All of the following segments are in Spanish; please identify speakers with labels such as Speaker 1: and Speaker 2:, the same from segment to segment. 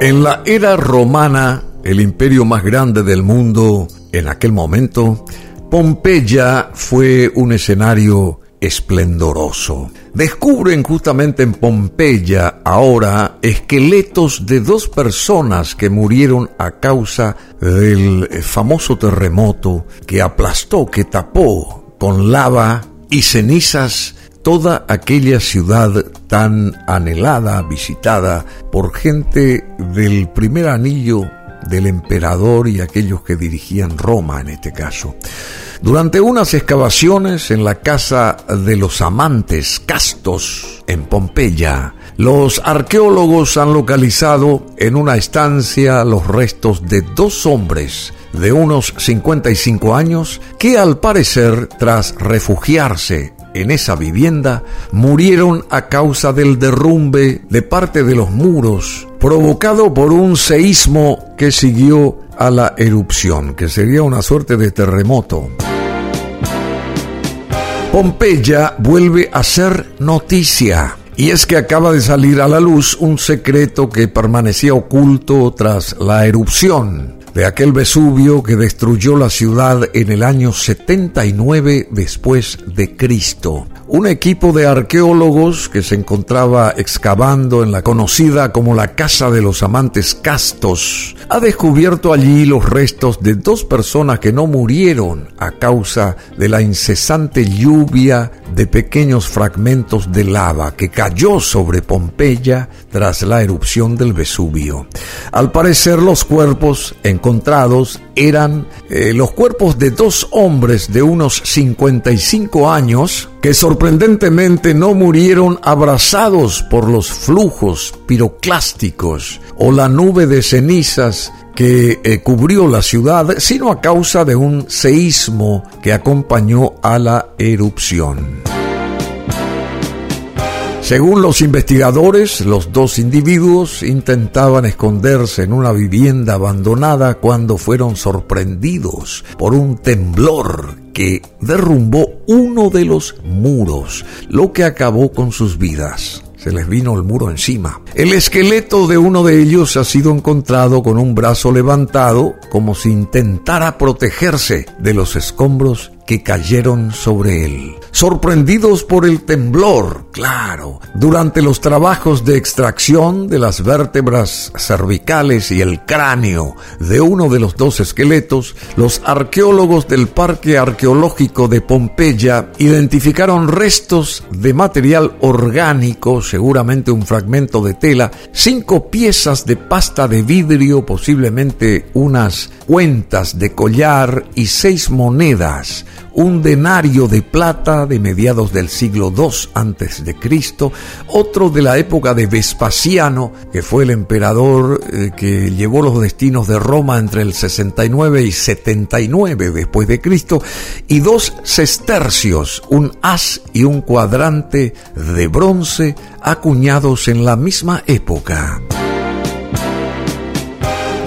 Speaker 1: En la era romana, el imperio más grande del mundo en aquel momento, Pompeya fue un escenario esplendoroso. Descubren justamente en Pompeya ahora esqueletos de dos personas que murieron a causa del famoso terremoto que aplastó, que tapó con lava y cenizas toda aquella ciudad tan anhelada, visitada por gente del primer anillo del emperador y aquellos que dirigían Roma en este caso. Durante unas excavaciones en la casa de los amantes castos en Pompeya, los arqueólogos han localizado en una estancia los restos de dos hombres de unos 55 años que al parecer tras refugiarse en esa vivienda murieron a causa del derrumbe de parte de los muros provocado por un seísmo que siguió a la erupción, que sería una suerte de terremoto. Pompeya vuelve a ser noticia. Y es que acaba de salir a la luz un secreto que permanecía oculto tras la erupción de aquel Vesubio que destruyó la ciudad en el año 79 después de Cristo. Un equipo de arqueólogos que se encontraba excavando en la conocida como la Casa de los Amantes Castos ha descubierto allí los restos de dos personas que no murieron a causa de la incesante lluvia de pequeños fragmentos de lava que cayó sobre Pompeya tras la erupción del Vesubio. Al parecer los cuerpos encontrados eran eh, los cuerpos de dos hombres de unos 55 años que sorprendentemente no murieron abrazados por los flujos piroclásticos o la nube de cenizas que eh, cubrió la ciudad, sino a causa de un seísmo que acompañó a la erupción. Según los investigadores, los dos individuos intentaban esconderse en una vivienda abandonada cuando fueron sorprendidos por un temblor que derrumbó uno de los muros, lo que acabó con sus vidas se les vino el muro encima. El esqueleto de uno de ellos ha sido encontrado con un brazo levantado como si intentara protegerse de los escombros que cayeron sobre él. Sorprendidos por el temblor, claro, durante los trabajos de extracción de las vértebras cervicales y el cráneo de uno de los dos esqueletos, los arqueólogos del Parque Arqueológico de Pompeya identificaron restos de material orgánico, seguramente un fragmento de tela, cinco piezas de pasta de vidrio, posiblemente unas cuentas de collar y seis monedas un denario de plata de mediados del siglo II antes de Cristo, otro de la época de Vespasiano, que fue el emperador eh, que llevó los destinos de Roma entre el 69 y 79 después de Cristo, y dos sestercios, un as y un cuadrante de bronce acuñados en la misma época.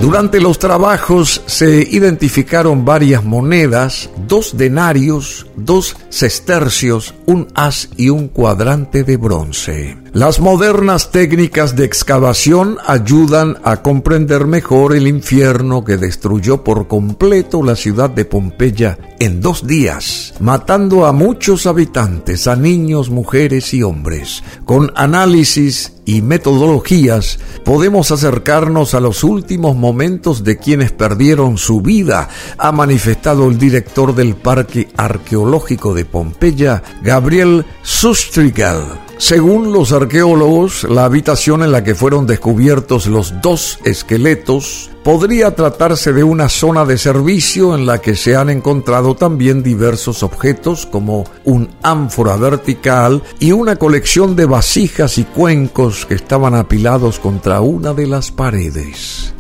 Speaker 1: Durante los trabajos se identificaron varias monedas, dos denarios, dos sestercios, un as y un cuadrante de bronce. Las modernas técnicas de excavación ayudan a comprender mejor el infierno que destruyó por completo la ciudad de Pompeya en dos días, matando a muchos habitantes, a niños, mujeres y hombres. Con análisis y metodologías podemos acercarnos a los últimos momentos de quienes perdieron su vida, ha manifestado el director del Parque Arqueológico de Pompeya, Gabriel Sustrigal. Según los arqueólogos, la habitación en la que fueron descubiertos los dos esqueletos podría tratarse de una zona de servicio en la que se han encontrado también diversos objetos como un ánfora vertical y una colección de vasijas y cuencos que estaban apilados contra una de las paredes.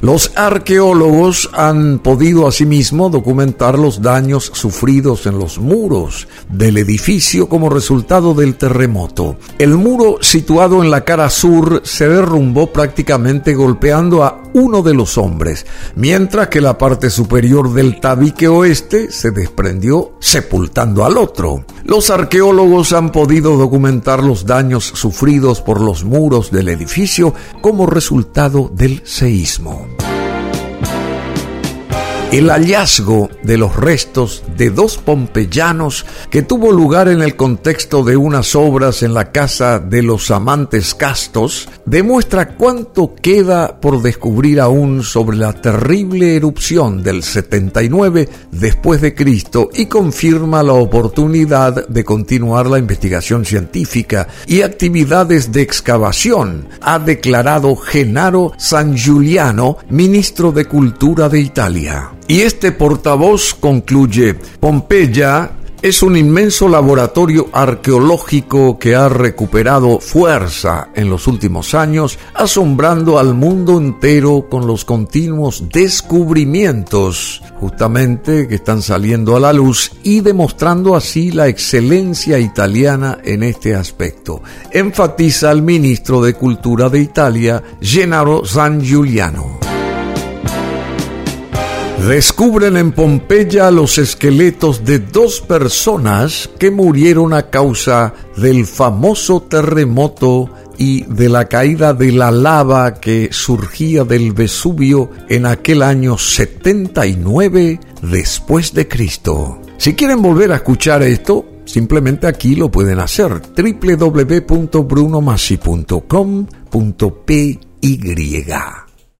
Speaker 1: Los arqueólogos han podido asimismo documentar los daños sufridos en los muros del edificio como resultado del terremoto. El muro situado en la cara sur se derrumbó prácticamente golpeando a uno de los hombres, mientras que la parte superior del tabique oeste se desprendió sepultando al otro. Los arqueólogos han podido documentar los daños sufridos por los muros del edificio como resultado del seísmo el hallazgo de los restos de dos pompeyanos que tuvo lugar en el contexto de unas obras en la casa de los amantes castos demuestra cuánto queda por descubrir aún sobre la terrible erupción del 79 después de Cristo y confirma la oportunidad de continuar la investigación científica y actividades de excavación, ha declarado Genaro San Giuliano, ministro de Cultura de Italia. Y este portavoz concluye, Pompeya es un inmenso laboratorio arqueológico que ha recuperado fuerza en los últimos años, asombrando al mundo entero con los continuos descubrimientos, justamente que están saliendo a la luz y demostrando así la excelencia italiana en este aspecto. Enfatiza el ministro de Cultura de Italia, Gennaro San Giuliano. Descubren en Pompeya los esqueletos de dos personas que murieron a causa del famoso terremoto y de la caída de la lava que surgía del Vesubio en aquel año 79 después de Cristo. Si quieren volver a escuchar esto, simplemente aquí lo pueden hacer www.brunomassi.com.py